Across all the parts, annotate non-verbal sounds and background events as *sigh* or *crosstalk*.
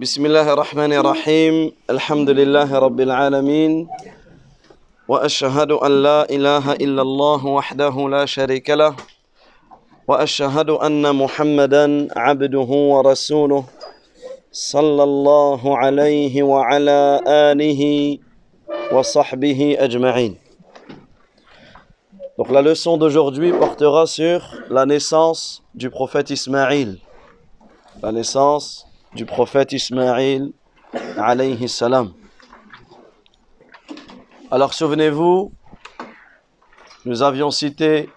بسم الله الرحمن الرحيم الحمد لله رب العالمين واشهد ان لا اله الا الله وحده لا شريك له واشهد ان محمدا عبده ورسوله صلى الله عليه وعلى اله وصحبه اجمعين Donc la leçon d'aujourd'hui portera sur la naissance du prophète Ismaïl. La naissance du prophète Ismaïl alayhi salam. Alors souvenez-vous, nous avions cité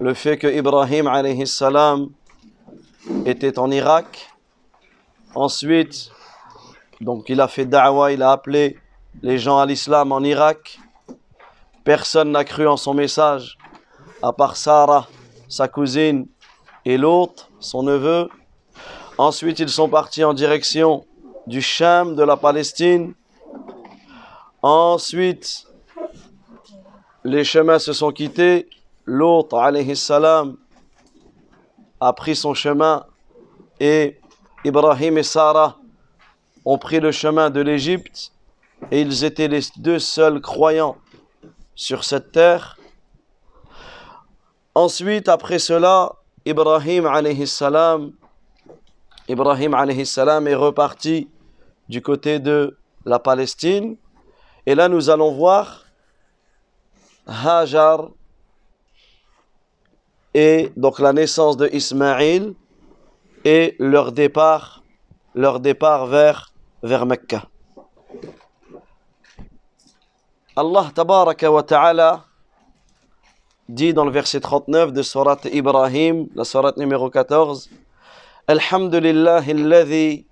le fait que Ibrahim alayhi salam était en Irak. Ensuite, donc il a fait da'wa, il a appelé les gens à l'islam en Irak. Personne n'a cru en son message, à part Sarah, sa cousine, et l'autre, son neveu. Ensuite, ils sont partis en direction du Cham, de la Palestine. Ensuite, les chemins se sont quittés. L'autre, alayhi a pris son chemin et Ibrahim et Sarah ont pris le chemin de l'Égypte et ils étaient les deux seuls croyants sur cette terre. Ensuite, après cela, Ibrahim alayhi salam, Ibrahim alayhi salam est reparti du côté de la Palestine. Et là, nous allons voir Hajar et donc la naissance de Ismaïl et leur départ, leur départ vers, vers Mecca. Allah tabaraka wa ta'ala dit dans le verset 39 de Surat Ibrahim, la Surat numéro 14, Alhamdulillah alladhi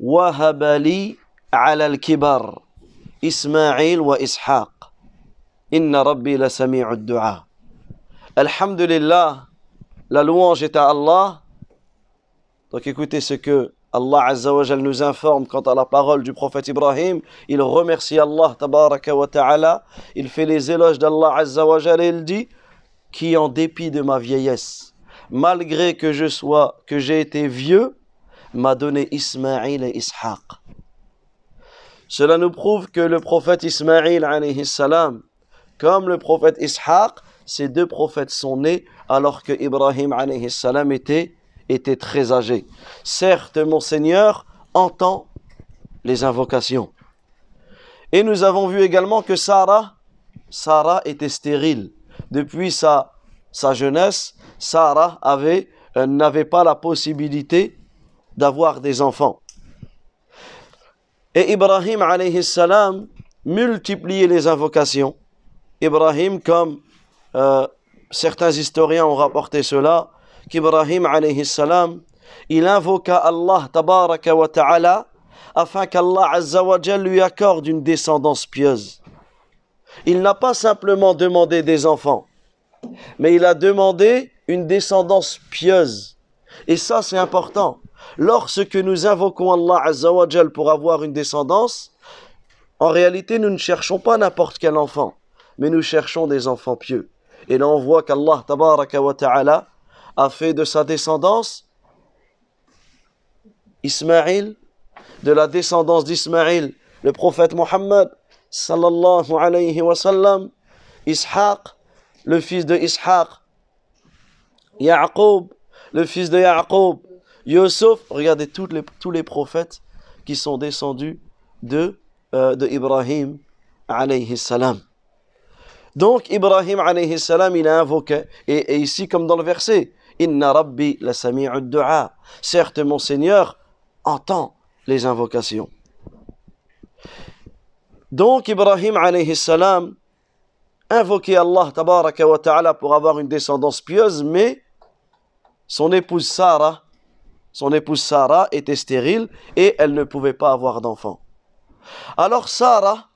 wahaba li ala al-kibar Ismaïl wa Ishaq. Inna rabbi la sami'u du'a. Alhamdulillah, la louange est à Allah. Donc écoutez ce que Allah Azza wa Jal nous informe quant à la parole du prophète Ibrahim. Il remercie Allah tabaraka wa ta'ala. Il fait les éloges d'Allah Azza wa Jal et il dit qui en dépit de ma vieillesse, malgré que je sois, que j'ai été vieux, m'a donné Ismaïl et Ishaq. Cela nous prouve que le prophète Ismaïl comme le prophète Ishaq, ces deux prophètes sont nés alors que Ibrahim était très âgé. Certes, mon Seigneur entend les invocations. Et nous avons vu également que Sarah, Sarah était stérile. Depuis sa jeunesse, Sarah avait, euh, n'avait pas la possibilité d'avoir des enfants. Et Ibrahim alayhi salam multipliait les invocations. Ibrahim, comme euh, certains historiens ont rapporté cela, qu'Ibrahim alayhi salam, il invoqua Allah tabaraka wa ta'ala afin qu'Allah azza lui accorde une descendance pieuse. Il n'a pas simplement demandé des enfants, mais il a demandé une descendance pieuse. Et ça, c'est important. Lorsque nous invoquons Allah azza wa jal pour avoir une descendance, en réalité, nous ne cherchons pas n'importe quel enfant, mais nous cherchons des enfants pieux. Et là, on voit qu'Allah ta'ala a fait de sa descendance Ismaïl, de la descendance d'Ismaïl, le prophète Mohammed, sallallahu alayhi wa sallam, Ishaq, le fils de Ishaq, Yaqub, le fils de Yaqub, Yusuf, regardez tous les, tous les prophètes qui sont descendus de, euh, de Ibrahim alayhi salam. Donc Ibrahim alayhi salam, il a invoqué, et, ici comme dans le verset, Inna Rabbi la sami'u du'a. Certes, mon Seigneur entend les invocations. Donc, Ibrahim alayhi salam invoquait Allah tabaraka wa ta'ala pour avoir une descendance pieuse, mais son épouse Sarah, était stérile et elle ne pouvait pas avoir d'enfant. Alors Sarah,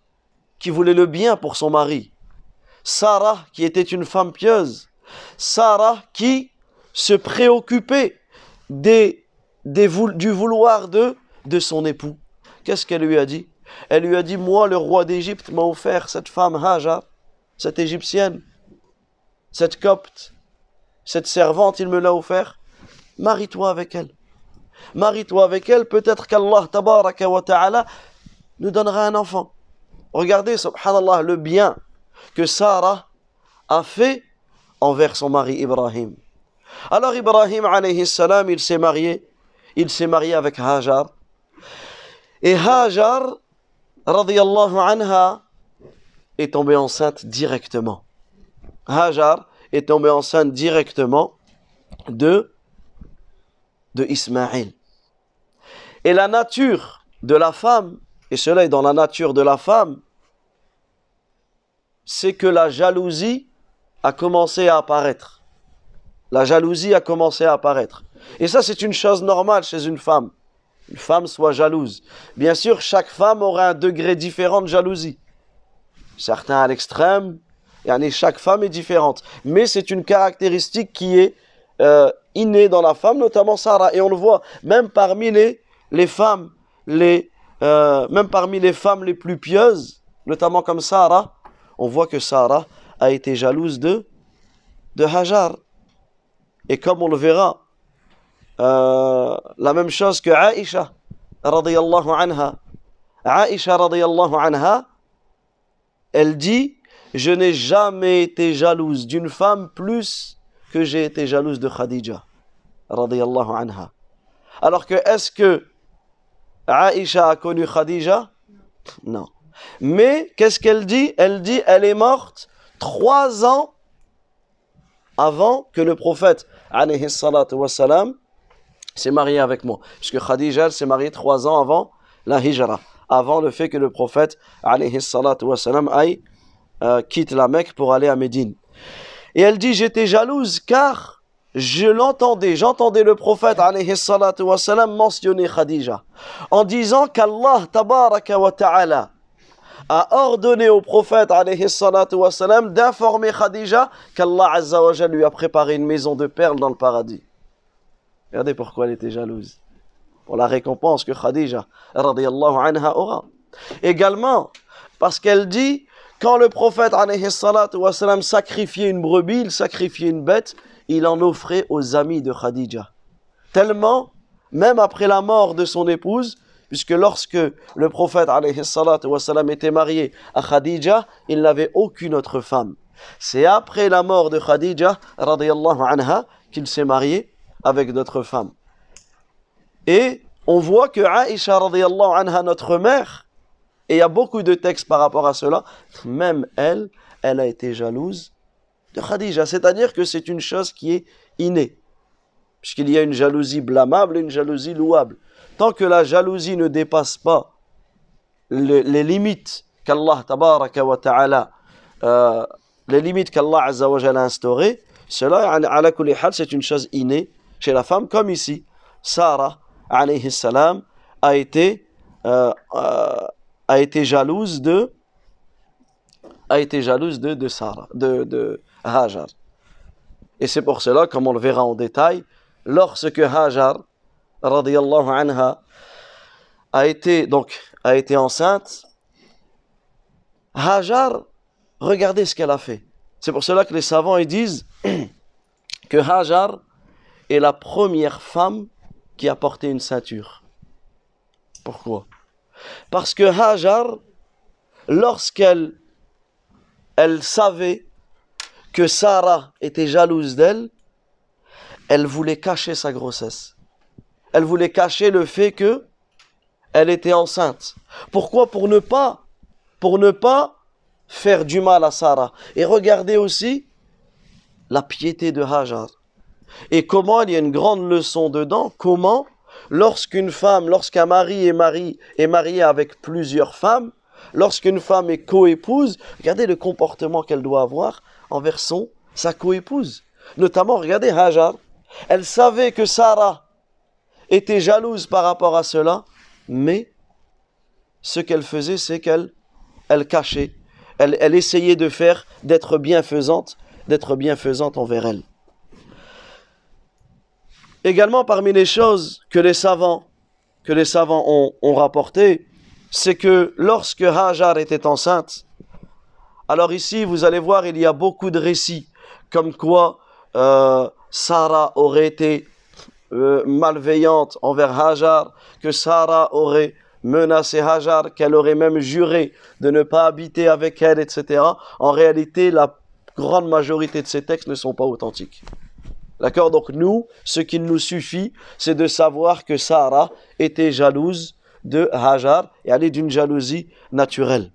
qui voulait le bien pour son mari, Sarah qui était une femme pieuse, Sarah qui se des, du vouloir de, de son époux. Qu'est-ce qu'elle lui a dit? Elle lui a dit, moi, le roi d'Égypte m'a offert cette femme Hajar, cette égyptienne, cette copte, cette servante, il me l'a offert. Marie-toi avec elle. marie-toi avec elle, peut-être qu'Allah ta'ala nous donnera un enfant. Regardez, subhanallah, le bien que Sarah a fait envers son mari Ibrahim. Alors Ibrahim salam, il s'est marié, il s'est marié avec Hajar. Et Hajar, radiyallahu anha, est tombée enceinte directement. Hajar est tombée enceinte directement de, de Ismaël. Et la nature de la femme, et cela est dans la nature de la femme, c'est que la jalousie a commencé à apparaître. La jalousie a commencé à apparaître. Et ça, c'est une chose normale chez une femme. Une femme soit jalouse. Bien sûr, chaque femme aura un degré différent de jalousie. Certains à l'extrême, chaque femme est différente. Mais c'est une caractéristique qui est euh, innée dans la femme, notamment Sarah. Et on le voit, même parmi les, les femmes, les, euh, même parmi les femmes les plus pieuses, notamment comme Sarah, on voit que Sarah a été jalouse de, de Hajar. Et comme on le verra, euh, la même chose que Aïcha, radiyallahu anha. Aïcha, radiyallahu anha, elle dit Je n'ai jamais été jalouse d'une femme plus que j'ai été jalouse de Khadija, anha. Alors que, est-ce que Aïcha a connu Khadija? Non. Mais qu'est-ce qu'elle dit? Elle dit elle est morte trois ans avant que le prophète alayhi s'est marié avec moi. Puisque Khadija s'est mariée trois ans avant la hijra, avant le fait que le prophète alayhi aille euh, quitte la Mecque pour aller à Médine. Et elle dit j'étais jalouse car je l'entendais, j'entendais le prophète alayhi mentionner Khadija en disant qu'Allah tabaraka wa ta'ala a ordonné au prophète d'informer Khadija qu'Allah Azza wa lui a préparé une maison de perles dans le paradis. Regardez pourquoi elle était jalouse. Pour la récompense que Khadija anha aura. Également, parce qu'elle dit, quand le prophète sacrifiait une brebis, il sacrifiait une bête, il en offrait aux amis de Khadija. Tellement, même après la mort de son épouse, puisque lorsque le prophète était marié à Khadija, il n'avait aucune autre femme. C'est après la mort de Khadija anha qu'il s'est marié avec d'autres femmes. Et on voit que Aïcha anha, notre mère, et il y a beaucoup de textes par rapport à cela, même elle, elle a été jalouse de Khadija. C'est-à-dire que c'est une chose qui est innée. Puisqu'il y a une jalousie blâmable et une jalousie louable tant que la jalousie ne dépasse pas les, limites qu'Allah ta'ala euh, les limites qu'Allah azza wa a instaurées, cela, c'est une chose innée chez la femme, comme ici, Sarah, alayhi salam, a été, euh, euh, a été jalouse de, a été jalouse de, de de, de Hajar. Et c'est pour cela, comme on le verra en détail, lorsque Hajar radiallahu anha, a été, donc, a été enceinte, Hajar, regardez ce qu'elle a fait. C'est pour cela que les savants ils disent *clears throat* que Hajar est la première femme qui a porté une ceinture. Pourquoi? Parce que Hajar, lorsqu'elle elle savait que Sarah était jalouse d'elle, elle voulait cacher sa grossesse elle voulait cacher le fait que elle était enceinte. Pourquoi? Pour ne pas, pour ne pas faire du mal à Sarah. Et regardez aussi la piété de Hajar. Et comment, il y a une grande leçon dedans, comment, lorsqu'une femme, lorsqu'un mari est, est marié avec plusieurs femmes, lorsqu'une femme est coépouse, regardez le comportement qu'elle doit avoir envers son, sa coépouse. Notamment, regardez Hajar. Elle savait que Sarah était jalouse par rapport à cela, mais ce qu'elle faisait, c'est qu'elle elle cachait, elle, elle essayait de faire, d'être bienfaisante, d'être bienfaisante envers elle. Également, parmi les choses que les savants, que les savants ont, ont rapporté, c'est que lorsque Hajar était enceinte, alors ici, vous allez voir, il y a beaucoup de récits, comme quoi euh, Sarah aurait été euh, malveillante envers Hajar, que Sarah aurait menacé Hajar, qu'elle aurait même juré de ne pas habiter avec elle, etc. En réalité, la grande majorité de ces textes ne sont pas authentiques. D'accord? Donc nous, ce qu'il nous suffit, c'est de savoir que Sarah était jalouse de Hajar et elle est d'une jalousie naturelle.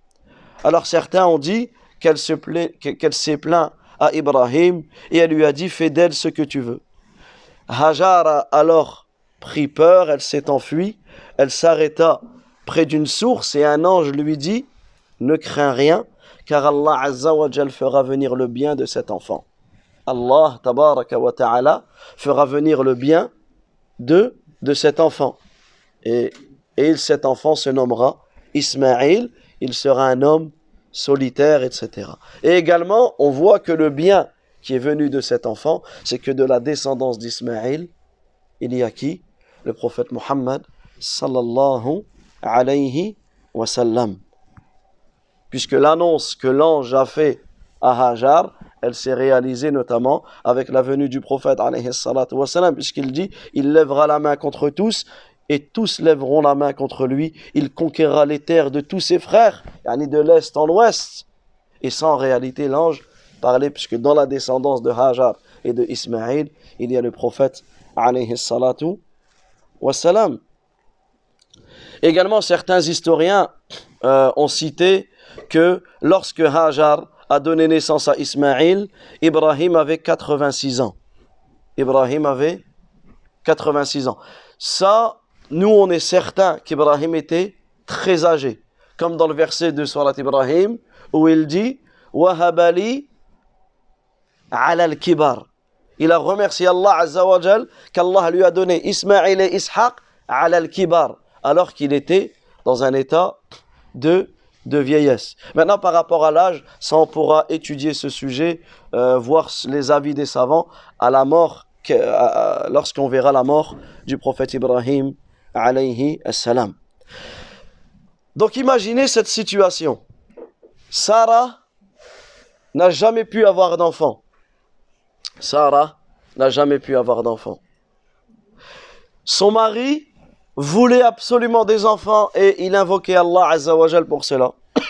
Alors certains ont dit qu'elle s'est plaint à Ibrahim et elle lui a dit fais d'elle ce que tu veux. Hajar a alors pris peur, elle s'est enfuie, elle s'arrêta près d'une source et un ange lui dit ne crains rien car Allah Azza wa fera venir le bien de cet enfant. Allah ta'ala fera venir le bien de, de cet enfant. Et, et cet enfant se nommera Ismaïl, il sera un homme solitaire, etc. Et également, on voit que le bien qui est venu de cet enfant, c'est que de la descendance d'Ismaïl, il y a qui? Le prophète Muhammad sallallahu alayhi wa. Puisque l'annonce que l'ange a fait à Hajar, elle s'est réalisée notamment avec la venue du prophète puisqu'il dit il lèvera la main contre tous et tous lèveront la main contre lui. Il conquérera les terres de tous ses frères yani de l'est en ouest et sans réalité l'ange parlait puisque dans la descendance de Hajar et de Ismaïl il y a le prophète également certains historiens euh, ont cité que lorsque Hajar a donné naissance à Ismaïl, Ibrahim avait 86 ans. Ibrahim avait 86 ans. Ça, nous, on est certain qu'Ibrahim était très âgé. Comme dans le verset de Surat Ibrahim, où il dit Wahabali ala al-kibar. Il a remercié Allah Azza wa qu'Allah lui a donné Ismaïl et Ishaq ala al-kibar, alors qu'il était dans un état de de vieillesse. Maintenant, par rapport à l'âge, ça on pourra étudier ce sujet, euh, voir les avis des savants à la mort, lorsqu'on verra la mort du prophète Ibrahim alayhi salam. Donc imaginez cette situation. Sarah n'a jamais pu avoir d'enfant. Sarah n'a jamais pu avoir d'enfant. Son mari voulait absolument des enfants et il invoquait Allah Azzawajal pour cela. *coughs*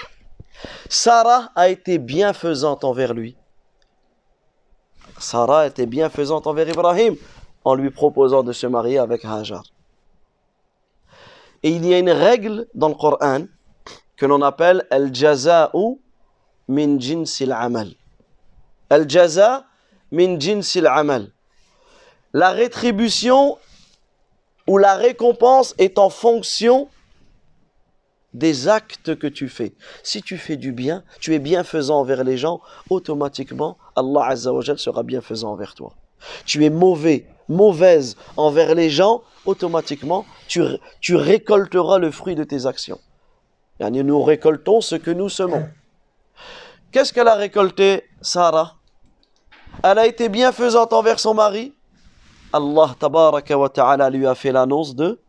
Sarah a été bienfaisante envers lui. Sarah était bienfaisante envers Ibrahim en lui proposant de se marier avec Hajar. Et il y a une règle dans le Coran que l'on appelle al-jaza'u min jinsil amal. Al-jaza min jinsil amal. La rétribution où la récompense est en fonction des actes que tu fais. Si tu fais du bien, tu es bienfaisant envers les gens, automatiquement, Allah Azza wa sera bienfaisant envers toi. Tu es mauvais, mauvaise envers les gens, automatiquement, tu, tu récolteras le fruit de tes actions. Nous récoltons ce que nous semons. Qu'est-ce qu'elle a récolté, Sarah? Elle a été bienfaisante envers son mari, Allah tabaraka wa ta'ala lui a fait l'annonce de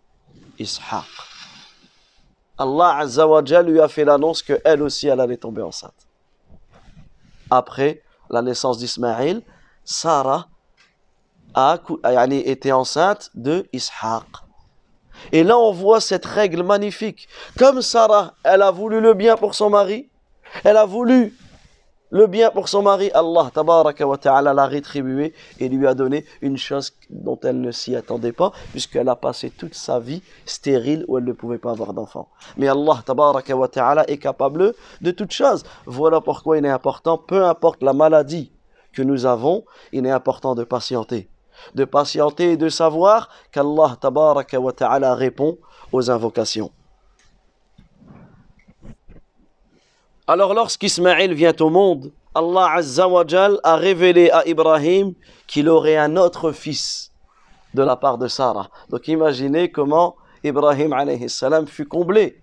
Ishaq. Allah azza wa lui a fait l'annonce qu'elle aussi allait tomber enceinte. Après la naissance d'Ismaïl, Sarah a été enceinte de Ishaq. Et là on voit cette règle magnifique. Comme Sarah, elle a voulu le bien pour son mari, elle a voulu le bien pour son mari, Allah ta'ala l'a rétribué et lui a donné une chose dont elle ne s'y attendait pas, puisqu'elle a passé toute sa vie stérile où elle ne pouvait pas avoir d'enfant. Mais Allah ta'ala est capable de toutes choses. Voilà pourquoi il est important, peu importe la maladie que nous avons, il est important de patienter. De patienter et de savoir qu'Allah ta'ala répond aux invocations. Alors lorsqu'Ismaël vient au monde, Allah Azza a révélé à Ibrahim qu'il aurait un autre fils de la part de Sarah. Donc imaginez comment Ibrahim alayhi salam fut comblé.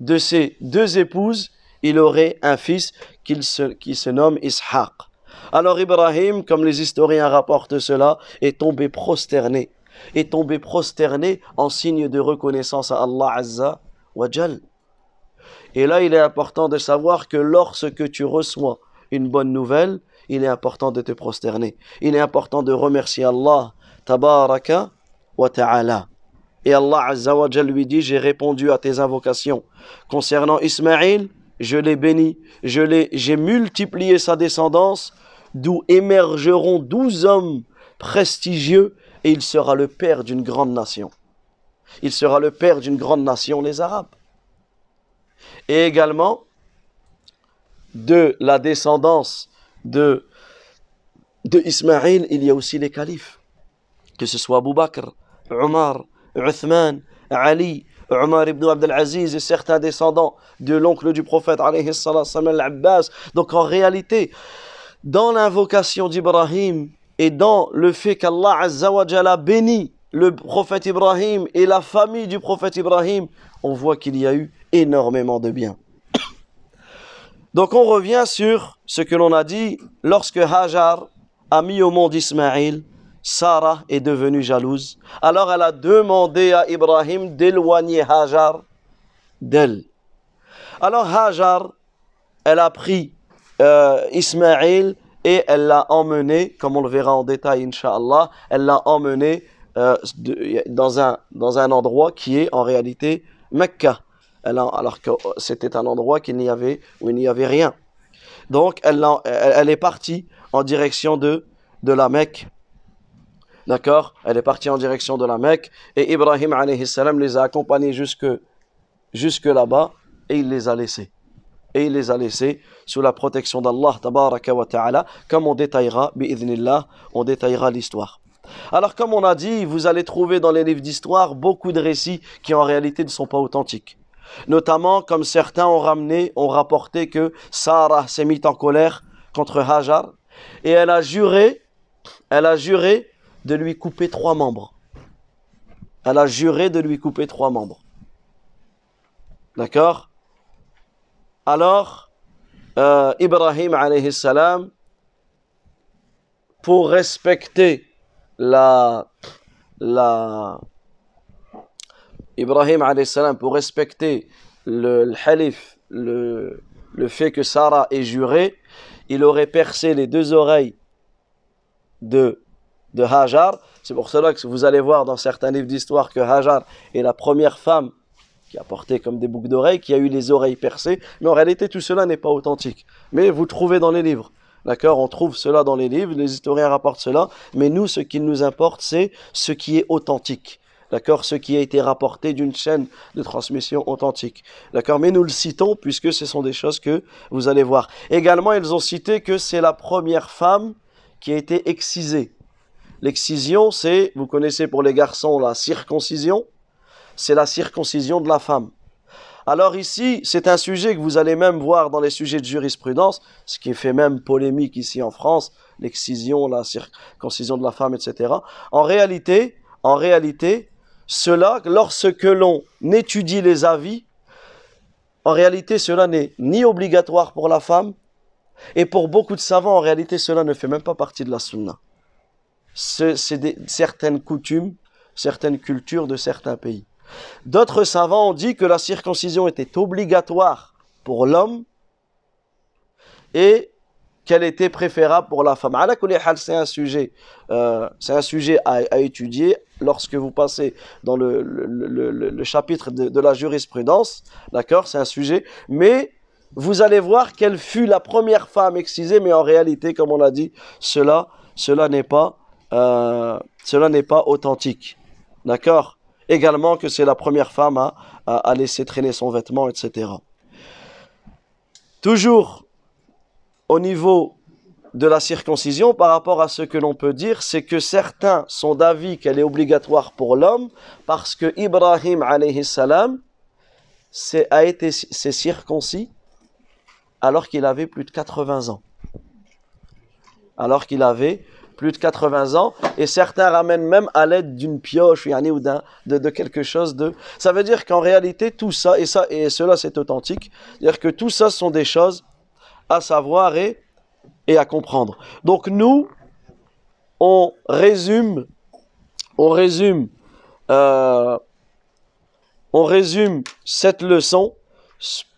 De ses deux épouses, il aurait un fils qui se, qui se nomme Ishaq. Alors Ibrahim, comme les historiens rapportent cela, est tombé prosterné. Est tombé prosterné en signe de reconnaissance à Allah Azza wa et là, il est important de savoir que lorsque tu reçois une bonne nouvelle, il est important de te prosterner. Il est important de remercier Allah tabaraka wa ta'ala. Et Allah Azza lui dit, j'ai répondu à tes invocations. Concernant Ismaïl, je l'ai béni, j'ai multiplié sa descendance, d'où émergeront douze hommes prestigieux, et il sera le père d'une grande nation. Il sera le père d'une grande nation, les Arabes. Et également, de la descendance de, de Ismaïl, il y a aussi les califes, que ce soit Abu Bakr, Omar, Uthman, Ali, Omar ibn Abdelaziz et certains descendants de l'oncle du prophète, al-Abbas. Donc en réalité, dans l'invocation d'Ibrahim et dans le fait qu'Allah a béni le prophète Ibrahim et la famille du prophète Ibrahim, on voit qu'il y a eu énormément de bien. Donc on revient sur ce que l'on a dit lorsque Hajar a mis au monde Ismaïl, Sarah est devenue jalouse. Alors elle a demandé à Ibrahim d'éloigner Hajar d'elle. Alors Hajar, elle a pris euh, Ismaïl et elle l'a emmené, comme on le verra en détail, Inch'Allah, elle l'a emmené euh, dans, un, dans un endroit qui est en réalité Mecca alors que c'était un endroit qu'il n'y avait, où il n'y avait rien. Donc, elle, elle, est partie en direction de, de la Mecque. D'accord? Elle est partie en direction de la Mecque. Et Ibrahim salam les a accompagnés jusque, jusque là-bas. Et il les a laissés. Et il les a laissés sous la protection d'Allah, tabaraka ta'ala, comme on détaillera, bi'idhnillah, on détaillera l'histoire. Alors, comme on a dit, vous allez trouver dans les livres d'histoire beaucoup de récits qui en réalité ne sont pas authentiques. Notamment, comme certains ont ramené, ont rapporté que Sarah s'est mise en colère contre Hajar et elle a juré, de lui couper trois membres. Elle a juré de lui couper trois membres. D'accord? Alors, euh, Ibrahim alayhi salam, pour respecter la, Ibrahim salam pour respecter le, halif, le, le fait que Sarah ait juré, il aurait percé les deux oreilles de, de Hajar. C'est pour cela que vous allez voir dans certains livres d'histoire que Hajar est la première femme qui a porté comme des boucles d'oreilles, qui a eu les oreilles percées. Mais en réalité, tout cela n'est pas authentique. Mais vous trouvez dans les livres. D'accord? On trouve cela dans les livres, les historiens rapportent cela. Mais nous, ce qui nous importe, c'est ce qui est authentique. D'accord? Ce qui a été rapporté d'une chaîne de transmission authentique. D'accord? Mais nous le citons puisque ce sont des choses que vous allez voir. Également, ils ont cité que c'est la première femme qui a été excisée. L'excision, c'est, vous connaissez pour les garçons la circoncision, c'est la circoncision de la femme. Alors ici, c'est un sujet que vous allez même voir dans les sujets de jurisprudence, ce qui fait même polémique ici en France, l'excision, la circoncision de la femme, etc. En réalité, en réalité, cela, lorsque l'on étudie les avis, en réalité, cela n'est ni obligatoire pour la femme, et pour beaucoup de savants, en réalité, cela ne fait même pas partie de la sunna. C'est certaines coutumes, certaines cultures de certains pays. D'autres savants ont dit que la circoncision était obligatoire pour l'homme et qu'elle était préférable pour la femme. C'est un sujet, euh, c'est un sujet à, étudier lorsque vous passez dans le, chapitre de, la jurisprudence. D'accord C'est un sujet. Mais vous allez voir quelle fut la première femme excisée, mais en réalité, comme on a dit, cela, cela n'est pas, euh, pas authentique. D'accord? Également que c'est la première femme à laisser traîner son vêtement, etc. Toujours au niveau de la circoncision par rapport à ce que l'on peut dire, c'est que certains sont d'avis qu'elle est obligatoire pour l'homme parce que Ibrahim alayhi salam a été s'est circoncis alors qu'il avait plus de 80 ans. Alors qu'il avait plus de 80 ans et certains ramènent même à l'aide d'une pioche ou d'un de, de, quelque chose de ça veut dire qu'en réalité tout ça et ça et cela c'est authentique c'est-à-dire que tout ça sont des choses à savoir et, et à comprendre. Donc nous, on résume, on résume, euh, on résume cette leçon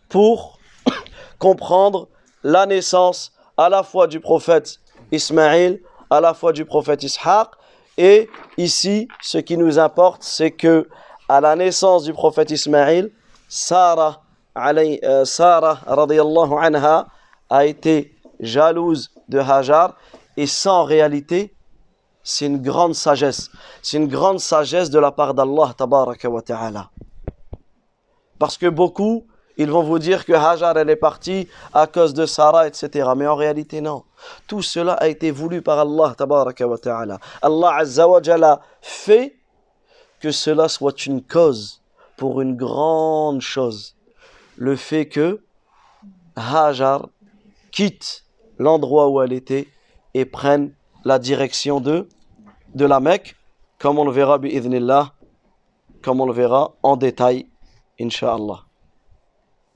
pour *coughs* comprendre la naissance à la fois du prophète Ismaïl, à la fois du prophète Ishaq, Et ici, ce qui nous importe, c'est que à la naissance du prophète Ismaïl, Sarah, euh, Sarah anha, a été jalouse de Hajar et sans réalité, c'est une grande sagesse. C'est une grande sagesse de la part d'Allah ta'ala. Parce que beaucoup, ils vont vous dire que Hajar, elle est partie à cause de Sarah, etc. Mais en réalité, non. Tout cela a été voulu par Allah ta'ala. Allah azza wa jalla fait que cela soit une cause pour une grande chose. Le fait que Hajar quitte l'endroit où elle était et prenne la direction de, de la Mecque, comme on le verra, comme on le verra en détail, Inch'Allah.